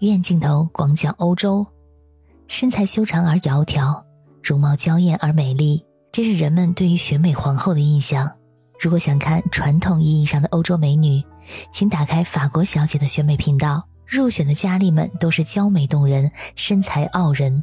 远镜头广角欧洲，身材修长而窈窕，容貌娇艳而美丽，这是人们对于选美皇后的印象。如果想看传统意义上的欧洲美女，请打开法国小姐的选美频道。入选的佳丽们都是娇美动人，身材傲人。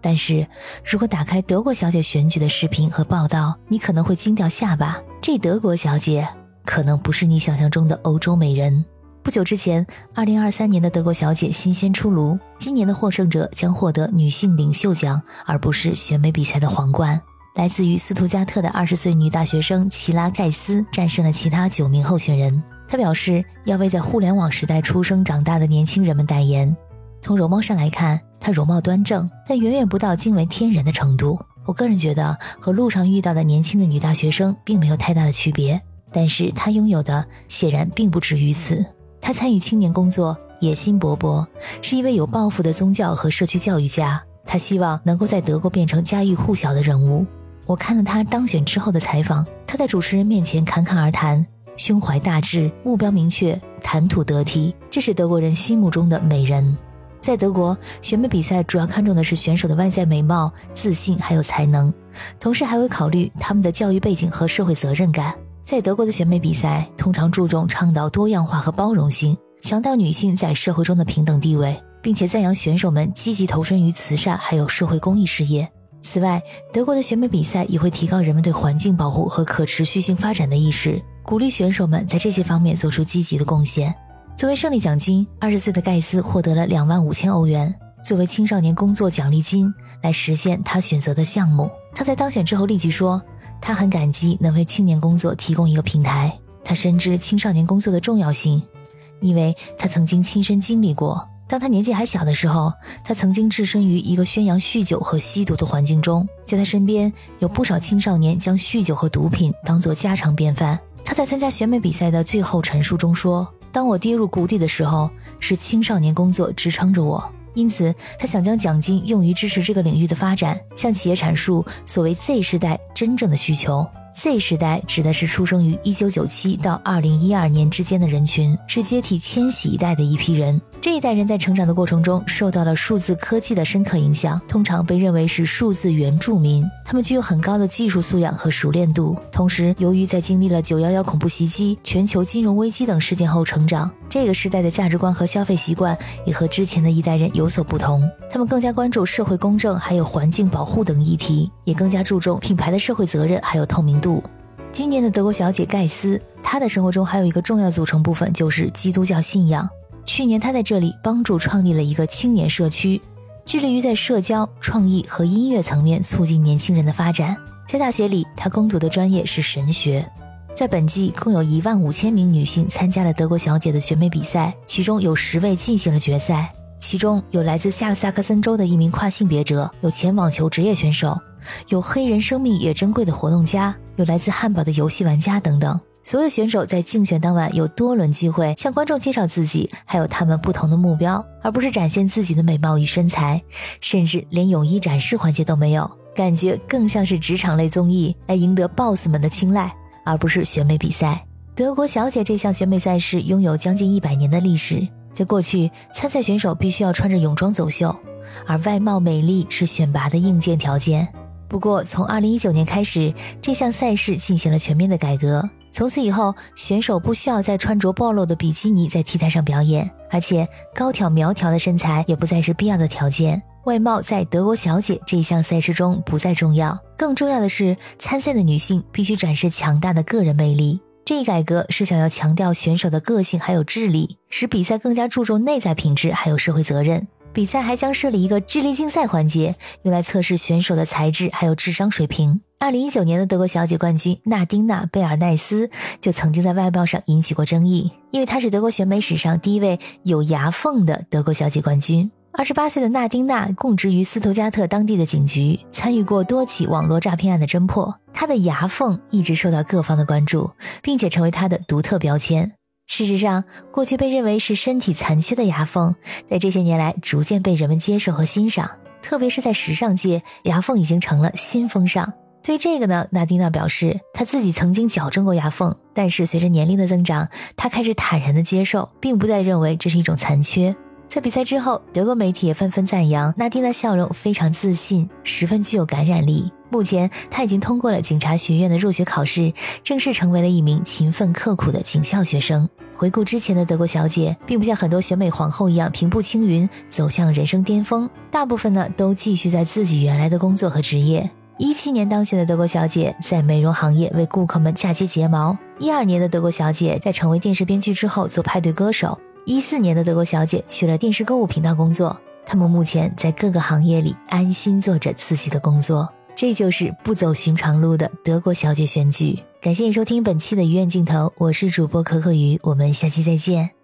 但是如果打开德国小姐选举的视频和报道，你可能会惊掉下巴。这德国小姐可能不是你想象中的欧洲美人。不久之前，二零二三年的德国小姐新鲜出炉，今年的获胜者将获得女性领袖奖，而不是选美比赛的皇冠。来自于斯图加特的二十岁女大学生齐拉盖斯战胜了其他九名候选人。她表示要为在互联网时代出生长大的年轻人们代言。从容貌上来看，她容貌端正，但远远不到惊为天人的程度。我个人觉得和路上遇到的年轻的女大学生并没有太大的区别，但是她拥有的显然并不止于此。他参与青年工作，野心勃勃，是一位有抱负的宗教和社区教育家。他希望能够在德国变成家喻户晓的人物。我看了他当选之后的采访，他在主持人面前侃侃而谈，胸怀大志，目标明确，谈吐得体，这是德国人心目中的美人。在德国，选美比赛主要看重的是选手的外在美貌、自信还有才能，同时还会考虑他们的教育背景和社会责任感。在德国的选美比赛通常注重倡导多样化和包容性，强调女性在社会中的平等地位，并且赞扬选手们积极投身于慈善还有社会公益事业。此外，德国的选美比赛也会提高人们对环境保护和可持续性发展的意识，鼓励选手们在这些方面做出积极的贡献。作为胜利奖金，二十岁的盖斯获得了两万五千欧元，作为青少年工作奖励金来实现他选择的项目。他在当选之后立即说。他很感激能为青年工作提供一个平台。他深知青少年工作的重要性，因为他曾经亲身经历过。当他年纪还小的时候，他曾经置身于一个宣扬酗酒和吸毒的环境中，在他身边有不少青少年将酗酒和毒品当作家常便饭。他在参加选美比赛的最后陈述中说：“当我跌入谷底的时候，是青少年工作支撑着我。”因此，他想将奖金用于支持这个领域的发展，向企业阐述所谓 Z 时代真正的需求。Z 时代指的是出生于1997到2012年之间的人群，是接替千禧一代的一批人。这一代人在成长的过程中受到了数字科技的深刻影响，通常被认为是数字原住民。他们具有很高的技术素养和熟练度，同时由于在经历了911恐怖袭击、全球金融危机等事件后成长，这个时代的价值观和消费习惯也和之前的一代人有所不同。他们更加关注社会公正，还有环境保护等议题，也更加注重品牌的社会责任还有透明度。今年的德国小姐盖斯，她的生活中还有一个重要组成部分就是基督教信仰。去年，她在这里帮助创立了一个青年社区，致力于在社交、创意和音乐层面促进年轻人的发展。在大学里，她攻读的专业是神学。在本季，共有一万五千名女性参加了德国小姐的选美比赛，其中有十位进行了决赛。其中有来自下萨克森州的一名跨性别者，有前网球职业选手，有黑人生命也珍贵的活动家，有来自汉堡的游戏玩家等等。所有选手在竞选当晚有多轮机会向观众介绍自己，还有他们不同的目标，而不是展现自己的美貌与身材，甚至连泳衣展示环节都没有，感觉更像是职场类综艺来赢得 BOSS 们的青睐，而不是选美比赛。德国小姐这项选美赛事拥有将近一百年的历史，在过去，参赛选手必须要穿着泳装走秀，而外貌美丽是选拔的硬件条件。不过，从二零一九年开始，这项赛事进行了全面的改革。从此以后，选手不需要再穿着暴露的比基尼在 T 台上表演，而且高挑苗条的身材也不再是必要的条件。外貌在德国小姐这一项赛事中不再重要，更重要的是参赛的女性必须展示强大的个人魅力。这一改革是想要强调选手的个性还有智力，使比赛更加注重内在品质还有社会责任。比赛还将设立一个智力竞赛环节，用来测试选手的才智还有智商水平。二零一九年的德国小姐冠军纳丁娜·贝尔奈斯就曾经在外貌上引起过争议，因为她是德国选美史上第一位有牙缝的德国小姐冠军。二十八岁的纳丁娜供职于斯图加特当地的警局，参与过多起网络诈骗案的侦破。她的牙缝一直受到各方的关注，并且成为她的独特标签。事实上，过去被认为是身体残缺的牙缝，在这些年来逐渐被人们接受和欣赏，特别是在时尚界，牙缝已经成了新风尚。对这个呢，纳丁娜表示，她自己曾经矫正过牙缝，但是随着年龄的增长，她开始坦然的接受，并不再认为这是一种残缺。在比赛之后，德国媒体也纷纷赞扬纳蒂的笑容非常自信，十分具有感染力。目前，她已经通过了警察学院的入学考试，正式成为了一名勤奋刻苦的警校学生。回顾之前的德国小姐，并不像很多选美皇后一样平步青云，走向人生巅峰，大部分呢都继续在自己原来的工作和职业。一七年当选的德国小姐在美容行业为顾客们嫁接睫毛；一二年的德国小姐在成为电视编剧之后做派对歌手。一四年的德国小姐去了电视购物频道工作，他们目前在各个行业里安心做着自己的工作，这就是不走寻常路的德国小姐选举。感谢你收听本期的鱼眼镜头，我是主播可可鱼，我们下期再见。